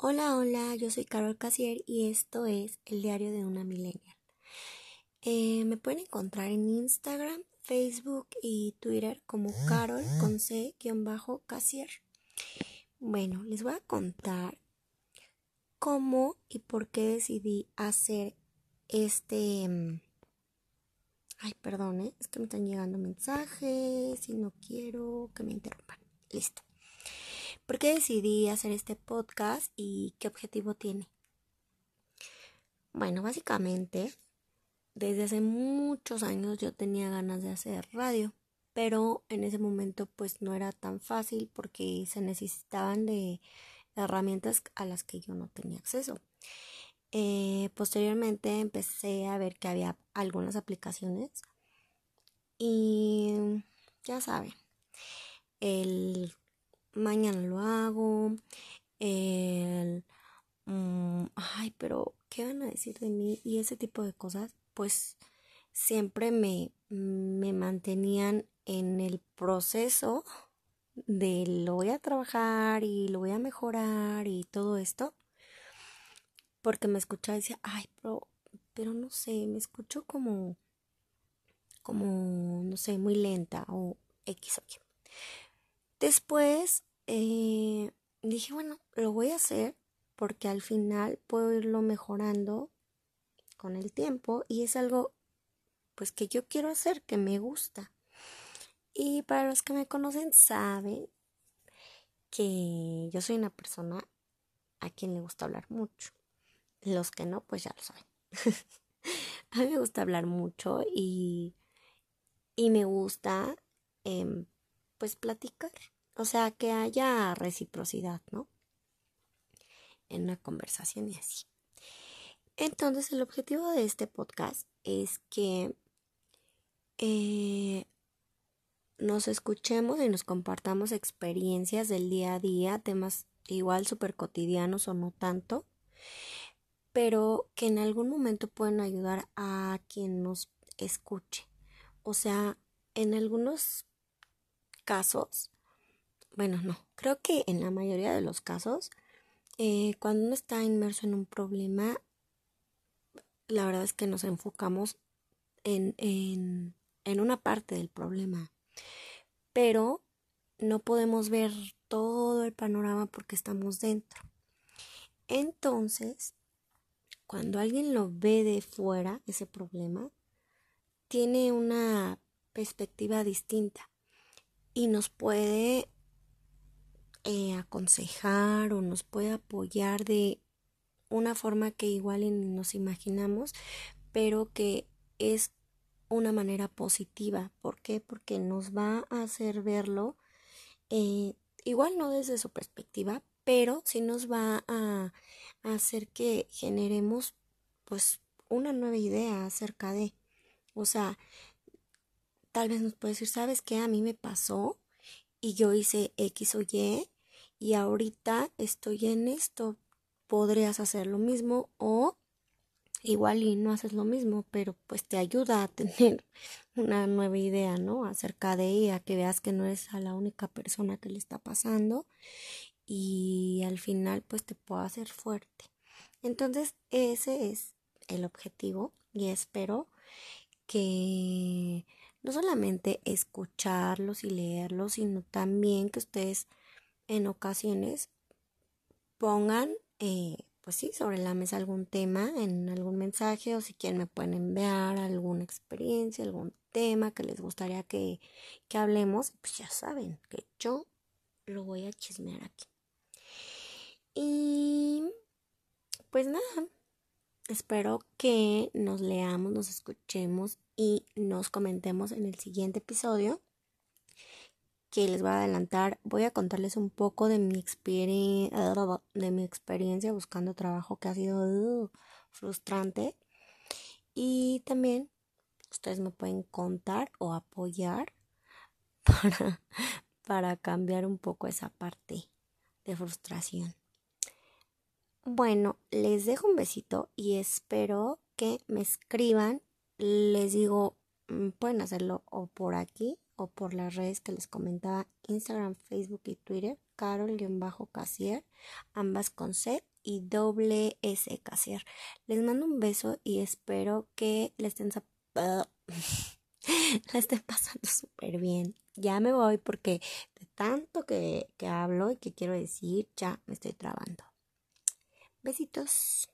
Hola, hola, yo soy Carol Casier y esto es el diario de una millennial. Eh, me pueden encontrar en Instagram, Facebook y Twitter como Carol con C-Casier. Bueno, les voy a contar cómo y por qué decidí hacer este... Mm, ay, perdón, ¿eh? es que me están llegando mensajes y no quiero que me interrumpan. Listo. ¿Por qué decidí hacer este podcast y qué objetivo tiene? Bueno, básicamente, desde hace muchos años yo tenía ganas de hacer radio, pero en ese momento pues no era tan fácil porque se necesitaban de herramientas a las que yo no tenía acceso. Eh, posteriormente empecé a ver que había algunas aplicaciones y ya saben, el mañana lo hago, el, mm, ay, pero ¿qué van a decir de mí? Y ese tipo de cosas, pues siempre me, me mantenían en el proceso de lo voy a trabajar y lo voy a mejorar y todo esto, porque me escuchaba y decía, ay, pero, pero no sé, me escucho como, como, no sé, muy lenta o X o Y. Después eh, dije, bueno, lo voy a hacer porque al final puedo irlo mejorando con el tiempo y es algo pues que yo quiero hacer, que me gusta. Y para los que me conocen saben que yo soy una persona a quien le gusta hablar mucho. Los que no, pues ya lo saben. a mí me gusta hablar mucho y, y me gusta em, pues platicar. O sea, que haya reciprocidad, ¿no? En una conversación y así. Entonces, el objetivo de este podcast es que eh, nos escuchemos y nos compartamos experiencias del día a día, temas igual súper cotidianos o no tanto, pero que en algún momento pueden ayudar a quien nos escuche. O sea, en algunos casos bueno, no, creo que en la mayoría de los casos, eh, cuando uno está inmerso en un problema, la verdad es que nos enfocamos en, en, en una parte del problema, pero no podemos ver todo el panorama porque estamos dentro. Entonces, cuando alguien lo ve de fuera, ese problema, tiene una perspectiva distinta y nos puede eh, aconsejar o nos puede apoyar de una forma que igual nos imaginamos, pero que es una manera positiva. ¿Por qué? Porque nos va a hacer verlo, eh, igual no desde su perspectiva, pero sí nos va a, a hacer que generemos pues una nueva idea acerca de, o sea, tal vez nos puede decir, ¿sabes qué? A mí me pasó y yo hice X o Y y ahorita estoy en esto, podrías hacer lo mismo o igual y no haces lo mismo, pero pues te ayuda a tener una nueva idea, ¿no? Acerca de ella, que veas que no eres a la única persona que le está pasando y al final pues te puedo hacer fuerte. Entonces ese es el objetivo y espero que no solamente escucharlos y leerlos, sino también que ustedes en ocasiones pongan, eh, pues sí, sobre la mesa algún tema en algún mensaje o si quieren me pueden enviar alguna experiencia, algún tema que les gustaría que, que hablemos, pues ya saben que yo lo voy a chismear aquí. Y pues nada, espero que nos leamos, nos escuchemos y nos comentemos en el siguiente episodio que les voy a adelantar. Voy a contarles un poco de mi, de mi experiencia buscando trabajo que ha sido uh, frustrante. Y también ustedes me pueden contar o apoyar para, para cambiar un poco esa parte de frustración. Bueno, les dejo un besito y espero que me escriban. Les digo, mm, pueden hacerlo o por aquí o por las redes que les comentaba, Instagram, Facebook y Twitter. carol-casier, ambas con C y doble S casier. Les mando un beso y espero que les estén, la estén pasando súper bien. Ya me voy porque de tanto que hablo y que quiero decir, ya me estoy trabando. Besitos.